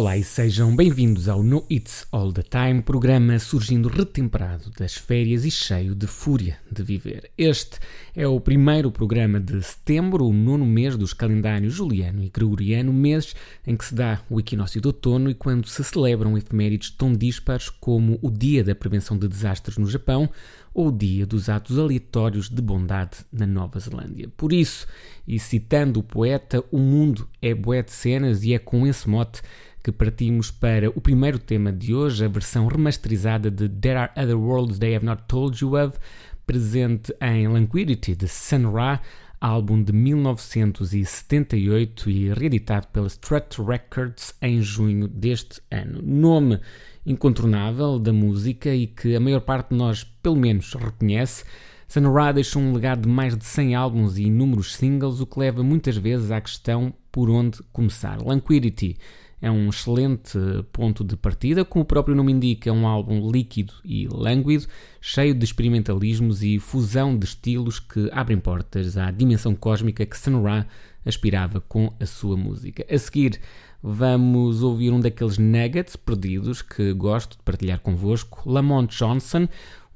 Olá e sejam bem-vindos ao No It's All the Time, programa surgindo retemperado das férias e cheio de fúria de viver. Este é o primeiro programa de setembro, o nono mês dos calendários juliano e gregoriano, meses em que se dá o equinócio de outono e quando se celebram efemérides tão dispares como o Dia da Prevenção de Desastres no Japão ou o Dia dos Atos Aleatórios de Bondade na Nova Zelândia. Por isso, e citando o poeta, o mundo é bué de cenas e é com esse mote que partimos para o primeiro tema de hoje, a versão remasterizada de There Are Other Worlds They Have Not Told You Of, presente em Languidity de Sun Ra, álbum de 1978 e reeditado pela Strut Records em junho deste ano. Nome incontornável da música e que a maior parte de nós, pelo menos, reconhece. Sun Ra deixou um legado de mais de 100 álbuns e inúmeros singles, o que leva muitas vezes à questão por onde começar. Languidity é um excelente ponto de partida, como o próprio nome indica, é um álbum líquido e lânguido, cheio de experimentalismos e fusão de estilos que abrem portas à dimensão cósmica que Sun Ra aspirava com a sua música. A seguir, vamos ouvir um daqueles nuggets perdidos que gosto de partilhar convosco, Lamont Johnson,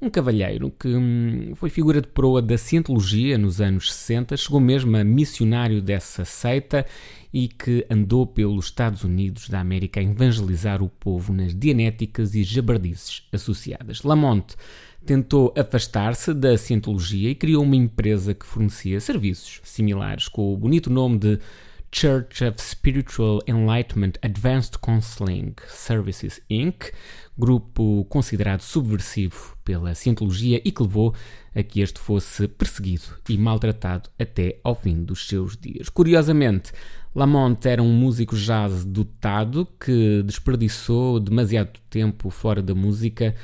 um cavalheiro que hum, foi figura de proa da cientologia nos anos 60, chegou mesmo a missionário dessa seita e que andou pelos Estados Unidos da América a evangelizar o povo nas dianéticas e jabardices associadas. Lamont tentou afastar-se da cientologia e criou uma empresa que fornecia serviços similares com o bonito nome de Church of Spiritual Enlightenment Advanced Counseling Services Inc., grupo considerado subversivo pela Cientologia e que levou a que este fosse perseguido e maltratado até ao fim dos seus dias. Curiosamente, Lamont era um músico jazz dotado que desperdiçou demasiado tempo fora da música,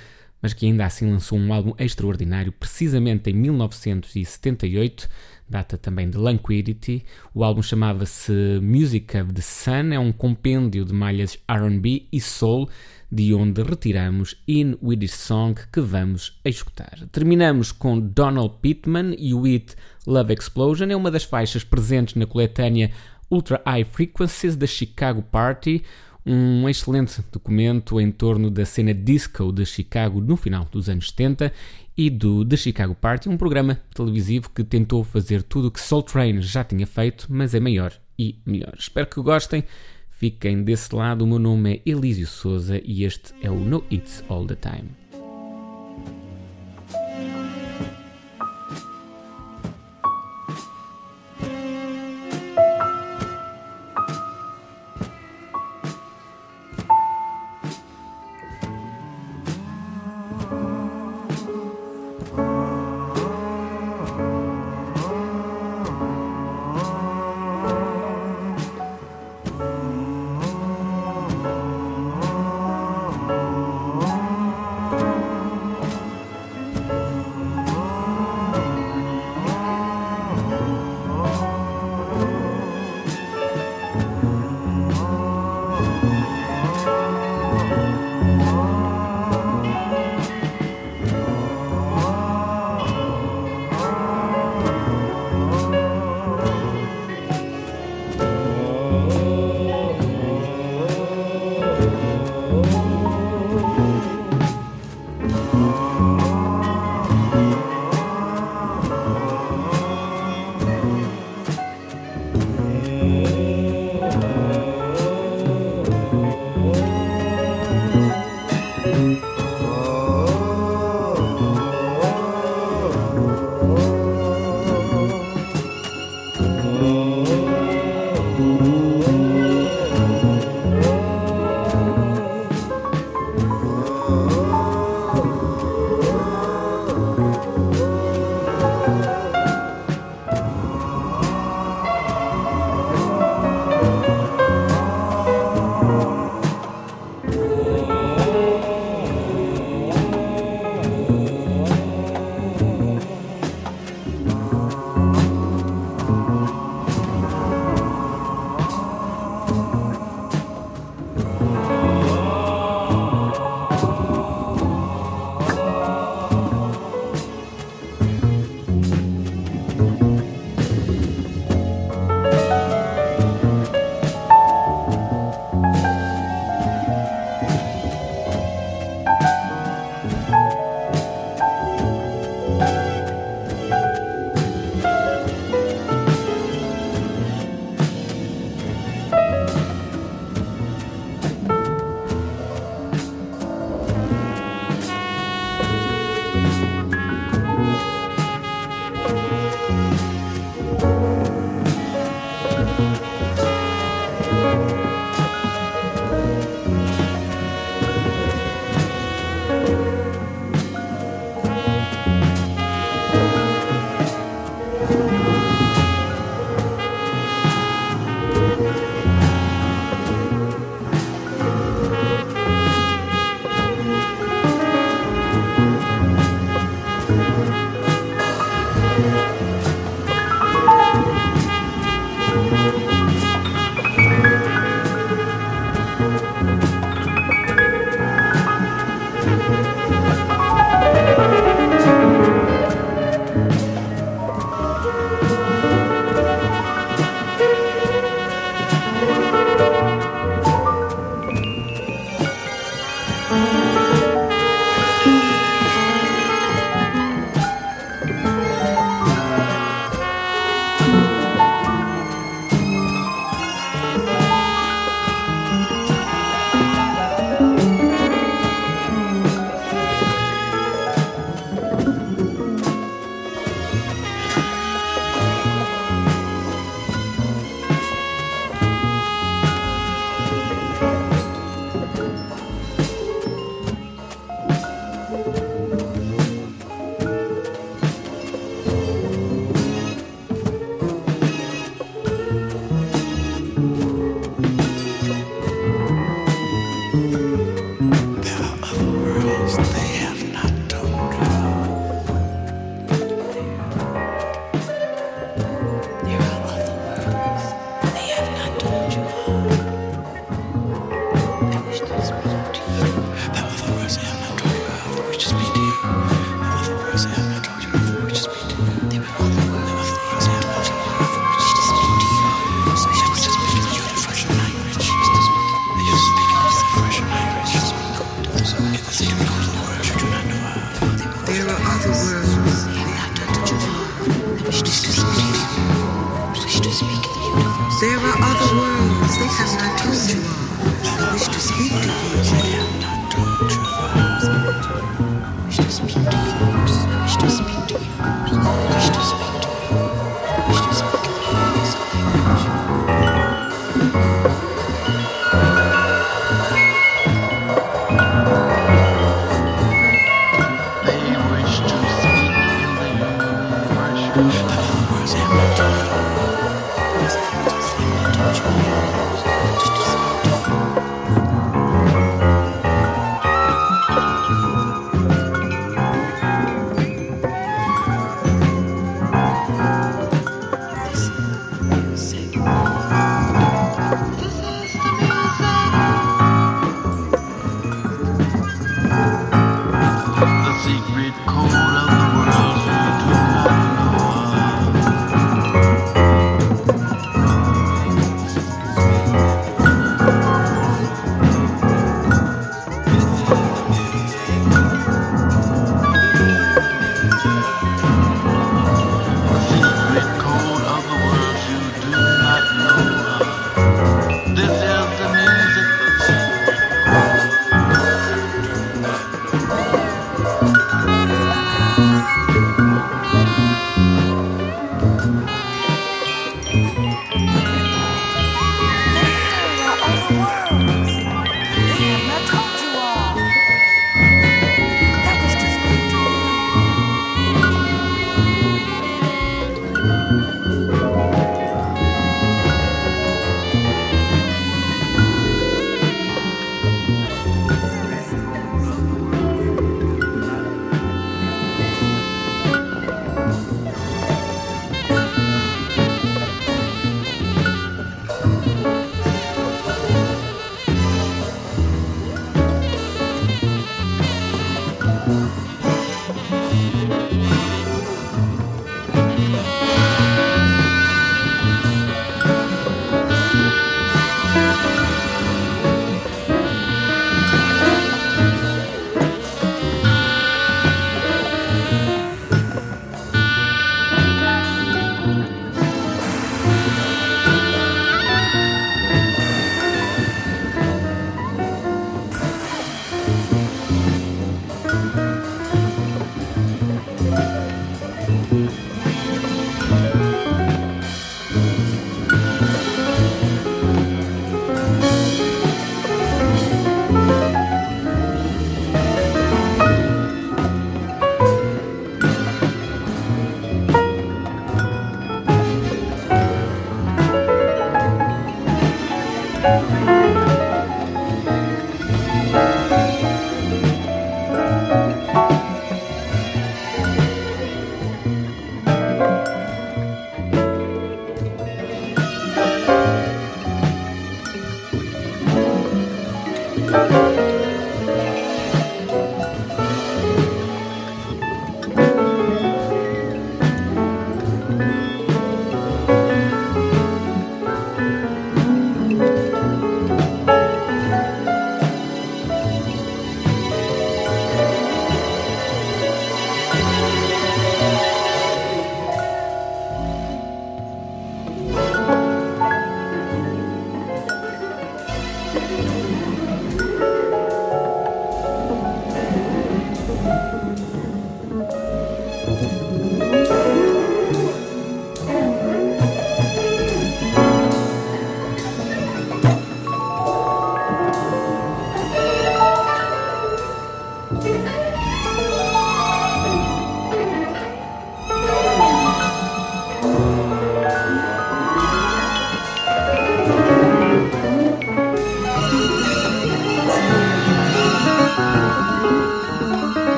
mas que ainda assim lançou um álbum extraordinário, precisamente em 1978, data também de Languidity. O álbum chamava-se Music of the Sun, é um compêndio de malhas RB e soul de onde retiramos In With This Song que vamos escutar. Terminamos com Donald Pittman e o hit Love Explosion, é uma das faixas presentes na coletânea Ultra High Frequencies da Chicago Party, um excelente documento em torno da cena disco de Chicago no final dos anos 70 e do The Chicago Party, um programa televisivo que tentou fazer tudo o que Soul Train já tinha feito, mas é maior e melhor. Espero que gostem. Fiquem desse lado, o meu nome é Elísio Souza e este é o No It's All the Time.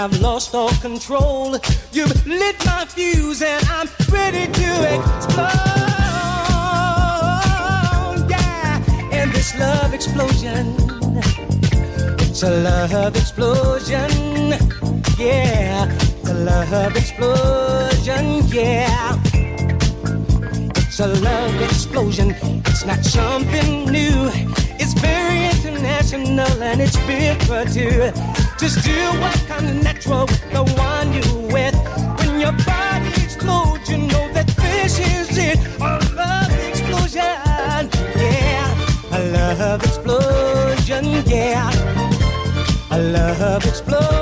I've lost all control. You've lit my fuse and I'm ready to explode. Yeah, and this love explosion, it's a love explosion. Yeah, it's a love explosion. Yeah. It's a love explosion. It's not something new. It's very international and it's bigger too. Just do what i natural with the one you with. When your body explodes, you know that this is it. A love explosion, yeah. A love explosion, yeah. A love explosion.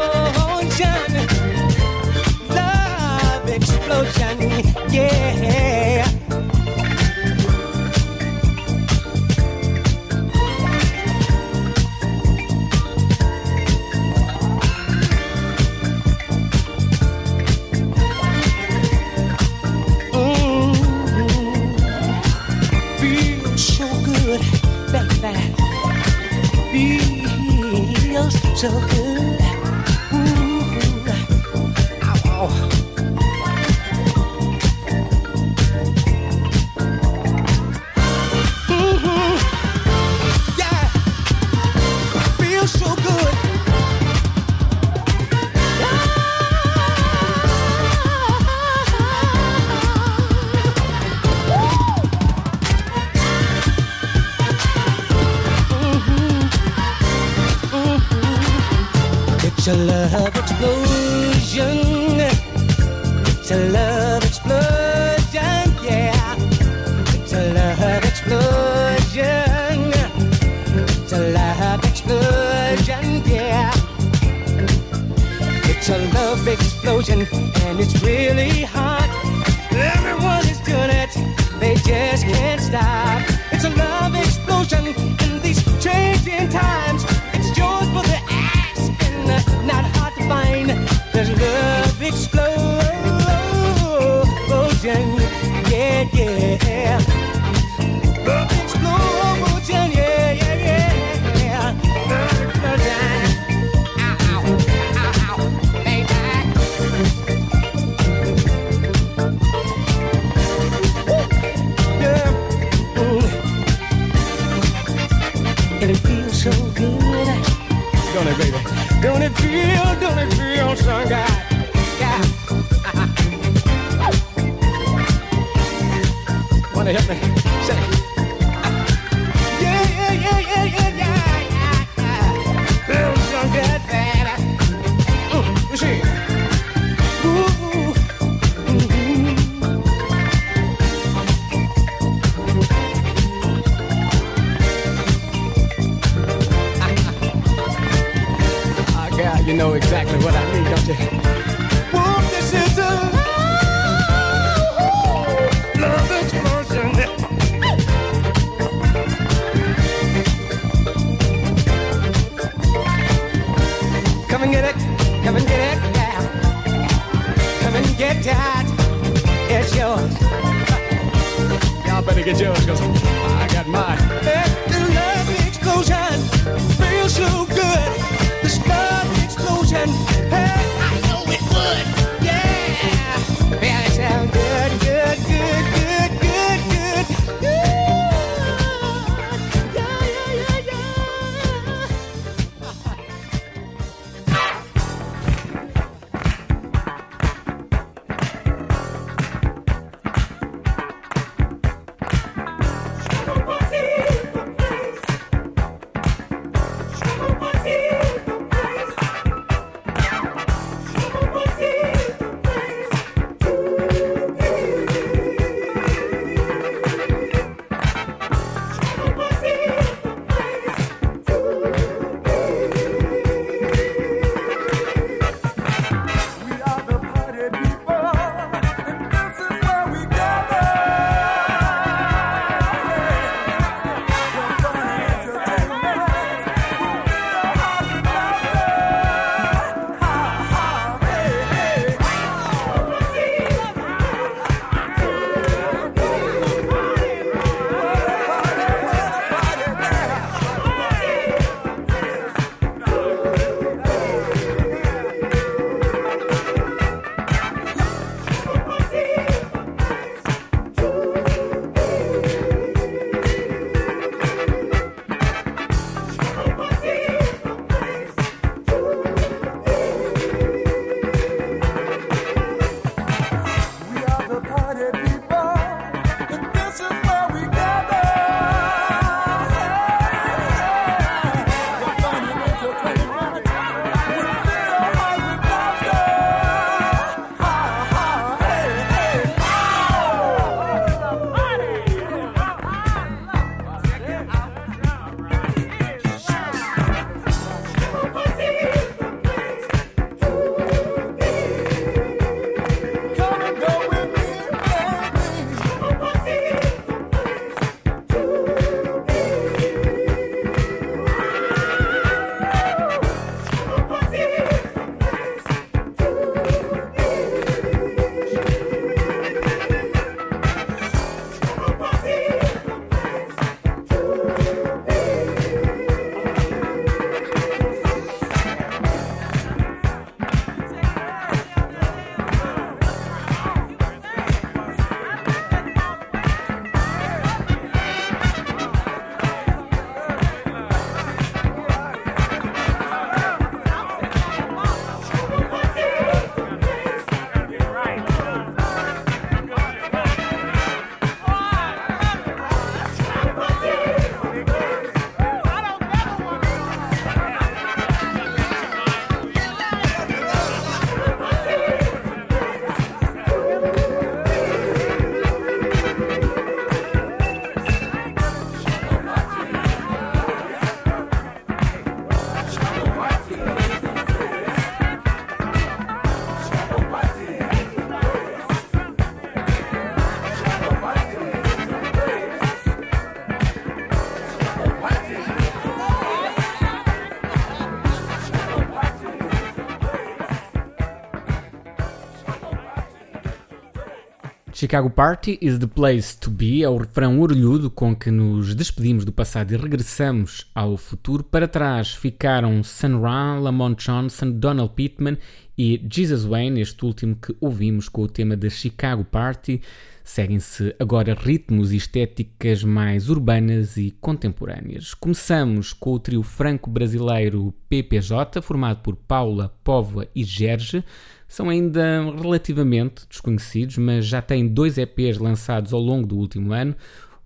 Chicago Party is the place to be é o refrão orelhudo com que nos despedimos do passado e regressamos ao futuro. Para trás ficaram Sun Ra, Lamont Johnson, Donald Pittman e Jesus Wayne, este último que ouvimos com o tema da Chicago Party. Seguem-se agora ritmos e estéticas mais urbanas e contemporâneas. Começamos com o trio franco-brasileiro PPJ, formado por Paula, Póvoa e Gerge. São ainda relativamente desconhecidos, mas já têm dois EPs lançados ao longo do último ano.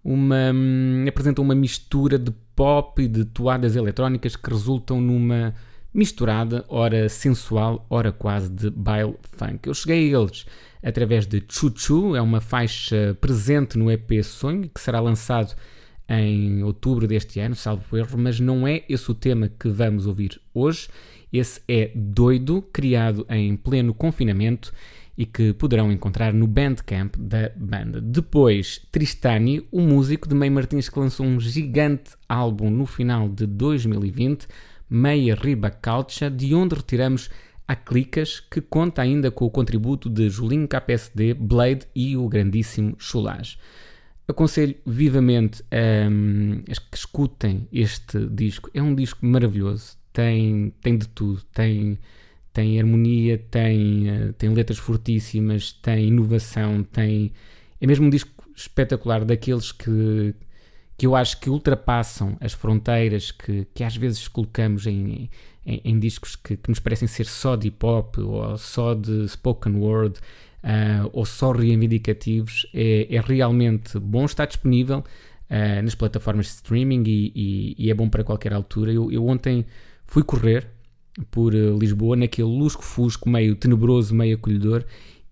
Uma, hum, apresentam uma mistura de pop e de toadas eletrónicas que resultam numa misturada, ora sensual, ora quase de baile funk. Eu cheguei a eles através de Chuchu, é uma faixa presente no EP Sonho, que será lançado em outubro deste ano, salvo erro, mas não é esse o tema que vamos ouvir hoje. Esse é Doido, criado em pleno confinamento e que poderão encontrar no Bandcamp da banda. Depois, Tristani, o músico de Meio Martins que lançou um gigante álbum no final de 2020, Meia Riba Calcha, de onde retiramos a Clicas, que conta ainda com o contributo de Julinho KPSD, Blade e o grandíssimo Chulage. Aconselho vivamente um, que escutem este disco. É um disco maravilhoso, tem, tem de tudo, tem, tem harmonia, tem, uh, tem letras fortíssimas, tem inovação, tem. É mesmo um disco espetacular daqueles que, que eu acho que ultrapassam as fronteiras que, que às vezes colocamos em, em, em discos que, que, nos parecem ser só de hip hop ou só de spoken word uh, ou só reivindicativos. É, é, realmente bom, está disponível uh, nas plataformas de streaming e, e, e, é bom para qualquer altura. Eu, eu ontem fui correr por uh, Lisboa naquele lusco-fusco meio tenebroso, meio acolhedor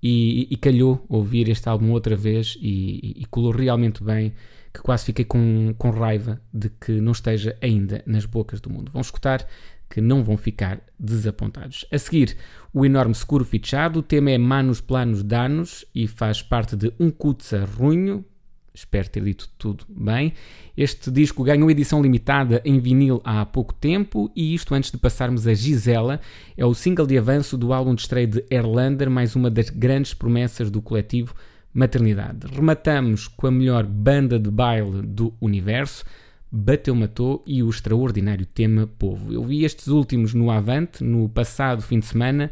e, e, calhou ouvir este álbum outra vez e, e, colou realmente bem, que quase fiquei com, com raiva de que não esteja ainda nas bocas do mundo. Vão escutar que não vão ficar desapontados. A seguir, o enorme seguro fichado, o tema é Manos Planos Danos e faz parte de Um Kutsa Runho, Espero ter dito tudo bem. Este disco ganhou edição limitada em vinil há pouco tempo e isto antes de passarmos a Gisela, é o single de avanço do álbum de estreia de Erlander, mais uma das grandes promessas do coletivo Maternidade. Rematamos com a melhor banda de baile do universo, Bateu Matou e o extraordinário tema Povo. Eu vi estes últimos no Avante, no passado fim de semana,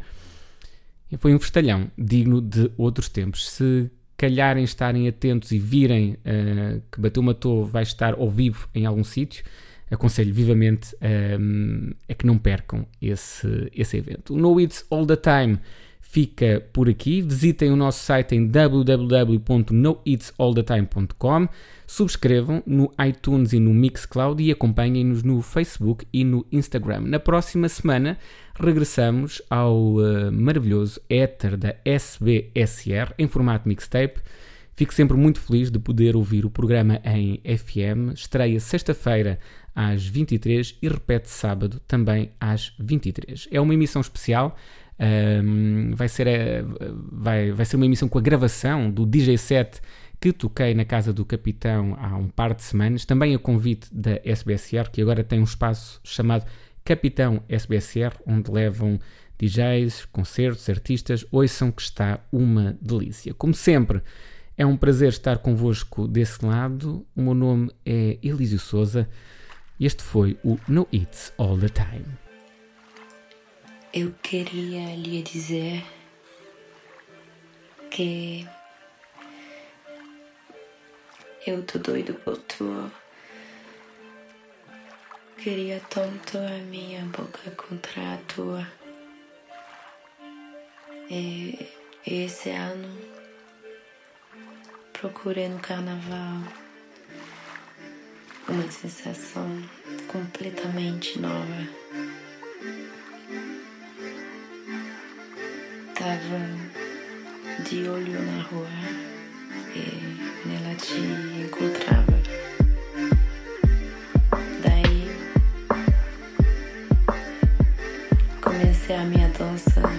e foi um festalhão digno de outros tempos. Se calharem estarem atentos e virem uh, que Bateu Matou vai estar ao vivo em algum sítio, aconselho vivamente um, a que não percam esse, esse evento. O No It's All the Time fica por aqui. Visitem o nosso site em www.noitsallthetime.com. Subscrevam no iTunes e no Mixcloud e acompanhem-nos no Facebook e no Instagram. Na próxima semana regressamos ao uh, maravilhoso éter da SBSR em formato mixtape. Fico sempre muito feliz de poder ouvir o programa em FM. Estreia sexta-feira às 23 e repete sábado também às 23. É uma emissão especial. Um, vai, ser, uh, vai, vai ser uma emissão com a gravação do DJ set que toquei na casa do capitão há um par de semanas, também a convite da SBSR, que agora tem um espaço chamado Capitão SBSR, onde levam DJs, concertos, artistas. Ouçam que está uma delícia. Como sempre, é um prazer estar convosco desse lado. O meu nome é Elísio Souza e este foi o No It's All the Time. Eu queria lhe dizer que eu tô doido por tu. Queria tanto a minha boca contra a tua. E esse ano procurei no carnaval uma sensação completamente nova. Tava de olho na rua e nela te encontrava. Minha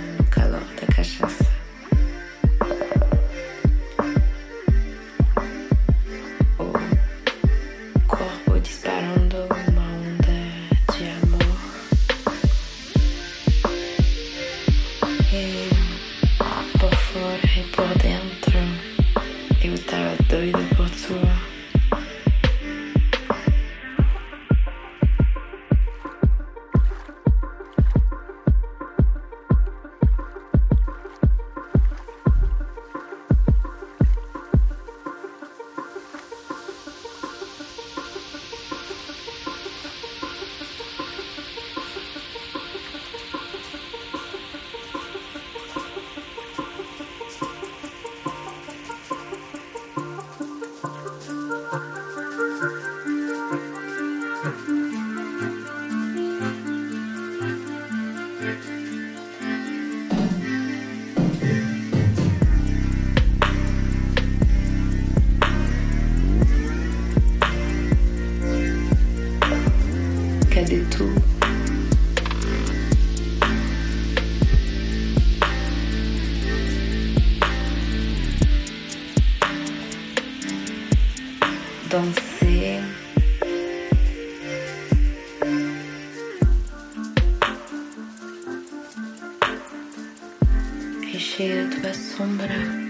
shield va sombra.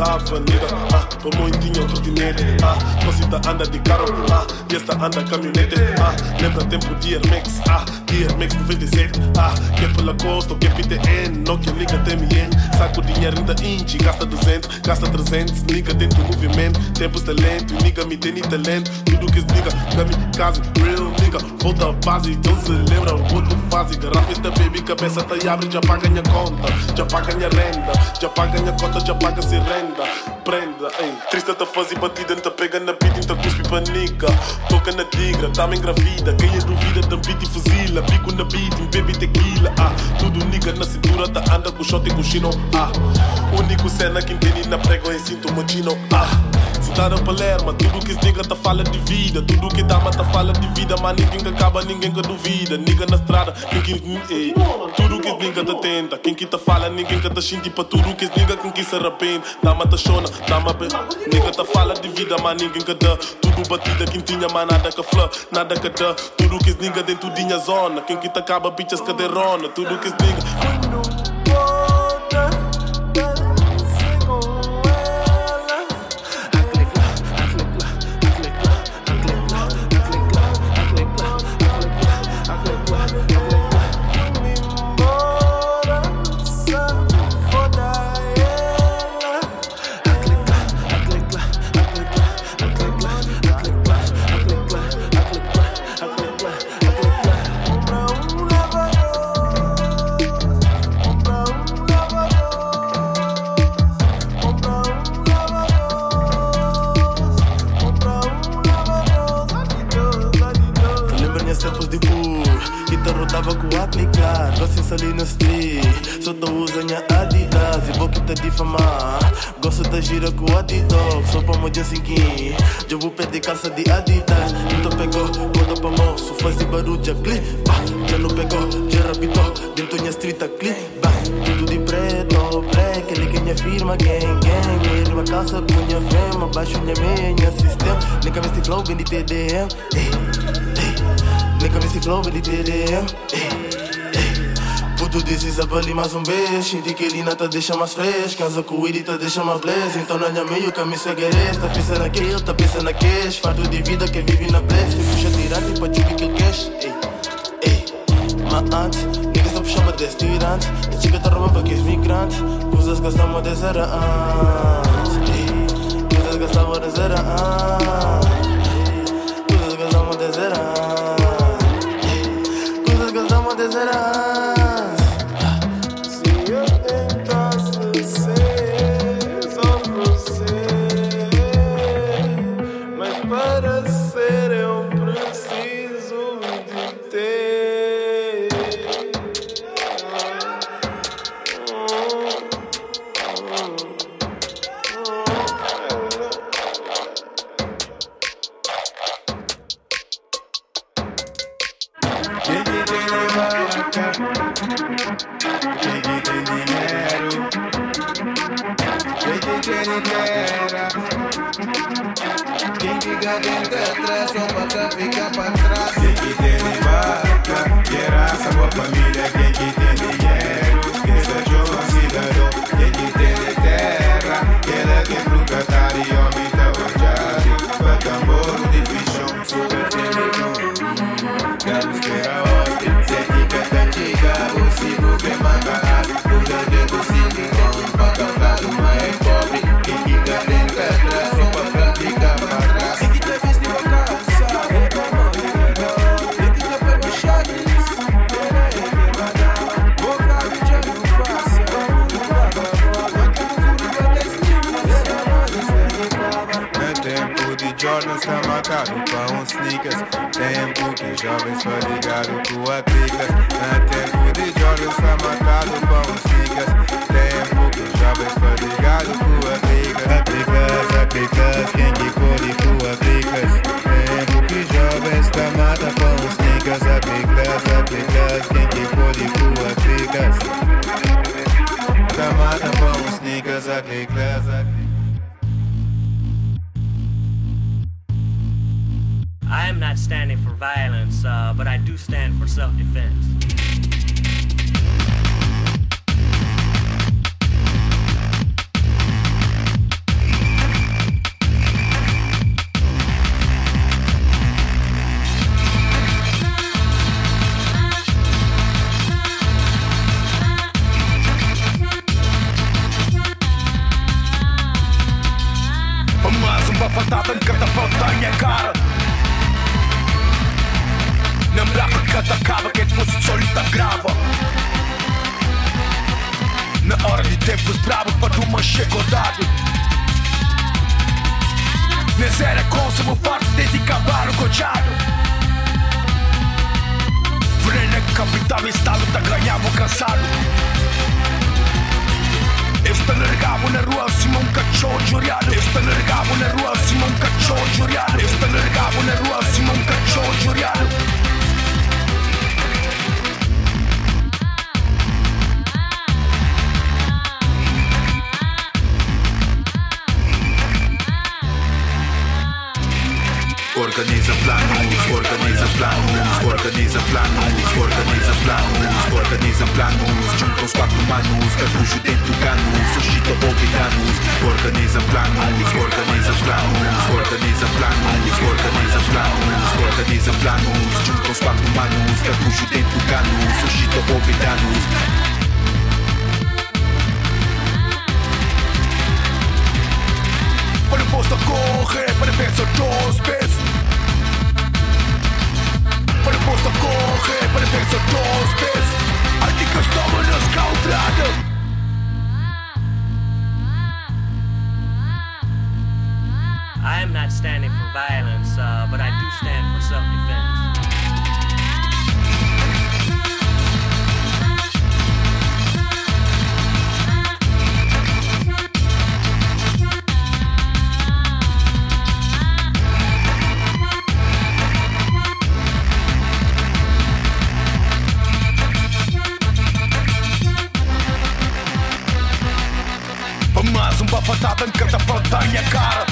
Estamos à avenida, ah, tô muitinho trotinete, ah, Cosita anda de carro, ah, e esta anda caminhonete, ah, lembra tempo de Air Max, ah, de Max 97, ah, que é pela costa, que é PTN, que liga TMN, saco dinheiro ainda inchi, gasta 200, gasta 300, liga dentro do movimento, tempos de lento, nigga me tem talento, tudo que se diga, kamikaze, real nigga, volta à base, então se lembra outro fase, esta baby, cabeça tá abre, já paga minha conta, já paga minha renda, já paga minha conta, já paga se renda, prenda, ei, triste tá fazer batida, não tá pega na pita, então cuspe pra nigga, toca na tigra, tá me engravida, quem é duvida, da beat e fuzila, pico na beat, baby tequila, ah, tudo nigga na cintura, tá anda com shot e com chino, ah, único cena que entende na prego é cinto mochino, ah, cidade em Palermo, tudo que se diga tá fala de vida, tudo que dá tá fala de vida, mas ninguém que acaba, ninguém que duvida, nigga na estrada, quem que, tudo que se diga tá tenta, quem que tá fala, ninguém que tá xinti pra tudo que se quem que se arrepende, dá tá chona, dá bem, nigga tá fala de vida, mas ninguém que dá, tudo batida, quem tinha, mas nada que flã, nada que dá, tudo que se dentro dinha zona, quem que tá acaba, bichas cadeirona, tudo que se Flow, ele TDM Puto dizes a mais um beijo. Senti que ele não te deixa mais fresco. Casa com ele te deixa mais blaze. Então na minha meio que me Tá pensando naquele, tá pensando na cash Fardo de vida que vive na Me puxa tirante pra chupi que cash Ei, ei Mas antes, niggas não puxava desse tirante A chica tá roubando que és migrante Coisas estamos a antes. Ei, Coisas estamos a antes sneakers cachorro juriado Este largavo na rua acima um cachorro juriado Este largavo na rua acima Organiza planos, organiza planos, organiza planos, organiza planos, organiza planos. Junta os quatro manos, cartucho dentro canos, suscita obriganos. Organiza planos, organiza planos, organiza planos, organiza planos, organiza planos. Junta os quatro manos, cartucho dentro canos, suscita obriganos. Para o posto corre, para pensar dos vezes Para o posto corre, para pensar dos vezes Articos tomam nos caldrado I am not standing for violence, uh, but I do stand for self Mais uma patada em cada volta à minha cara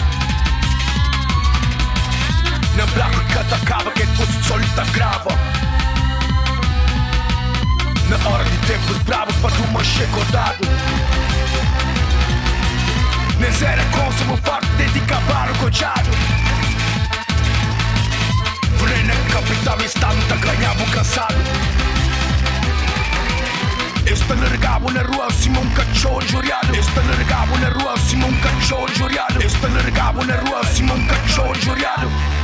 Na braca cada acaba que fosse solita grava Na hora de tempos bravos para uma chegodado Nesse era consumo farto de acabar o cochado Vrena capital estado tá ganhava cansado Este largavo na rua acima um cachorro juriado Este largavo na rua acima um cachorro juriado Este largavo na rua acima um cachorro juriado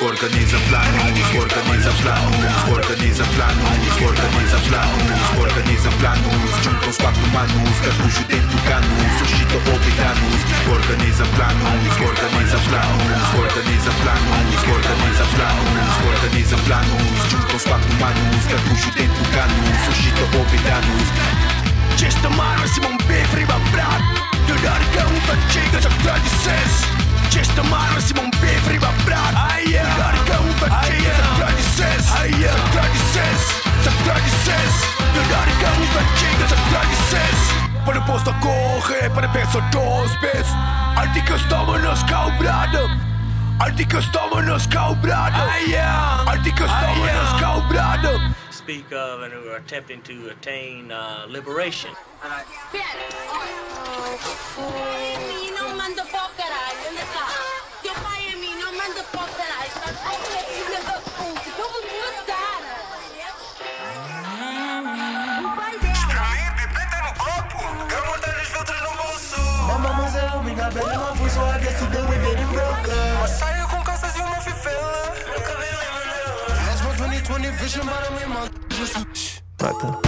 organiza planos, organiza planos, organiza planos, organiza planos, organiza planos, junta os quatro manos, cartucho dentro canos, suscita obriganos, organiza planos, organiza planos, organiza planos, organiza planos, organiza planos, junta os quatro manos, cartucho dentro canos, suscita obriganos. Чисто мара си мом бифри бабрат, додарка му пачига за традицес. tradices Чисто максимум бифриба брат Додарка чиga за tradices За tradices За tradices Dodarica chega za tradices Para posto corre Para peso dos vezes Artica estamos nos cobrado Artica estamos nos cobrado Artica estamos nos cobrado Speak of and who are attempting to attain uh, liberation. Mi non mando po' caralho, onde tá? Teu pai e mim não manda po' caralho, tá? Ai, filha da puta, que eu vou te matar. O pai dela. Mama, mas é o minha bela, não fui só a desse deu e dele broca. Saiu com calças e uma fivela. Nunca vi uma That's my 2020 vision, but I'm in my. Mata.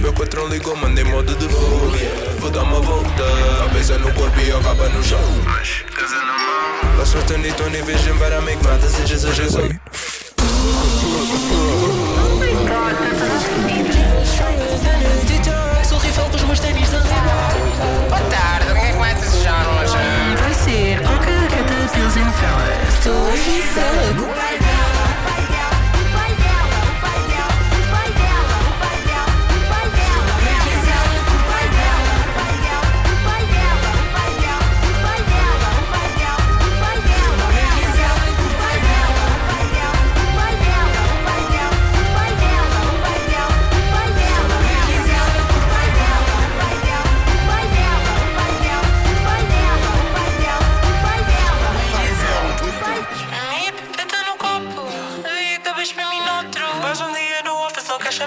Meu patrão ligou, mandei modo de fuga Vou dar uma volta Cabeça no corpo e acaba no chão. Mas, casa na mão. Lost my 2020 vision but I make my decisions as Jesus Boa tarde, quem é que vai desejar hoje? Vai ser Coca Catapils and Fellas. Estou aqui só.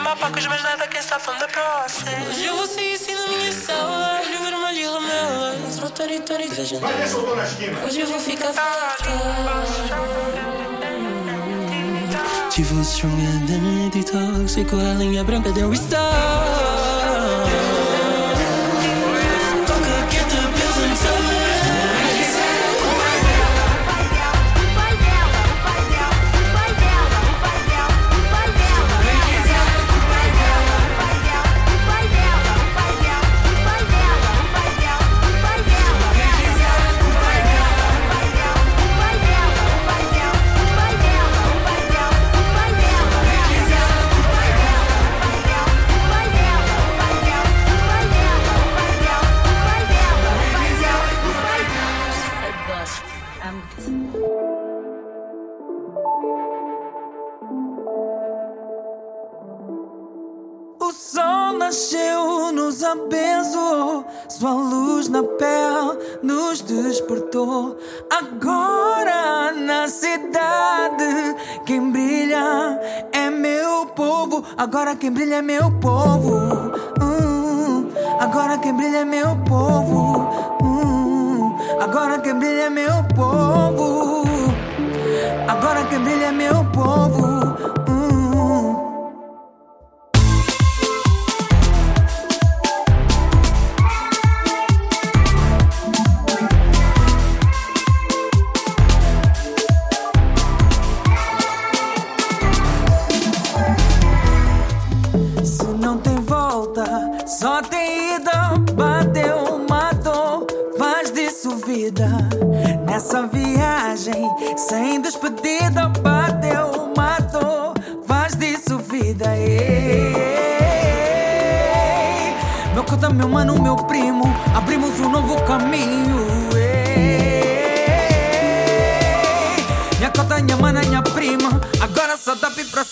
Quer chamar pacos, mas nada quem sabe from the process. Hoje eu vou sair assim da minha sala, olho vermelho e remela. Só Tony Tony Vision. Hoje eu vou ficar fraca. Tive strong than a detox. Ficou a linha branca, then we Agora na cidade, quem brilha é meu povo. Agora quem brilha é meu povo. Hum, agora quem brilha é meu povo. Hum, agora quem brilha é meu povo. Agora quem brilha é meu povo. Abrimos um novo caminho. Ei, Minha cota, minha mana, minha prima. Agora só dá pra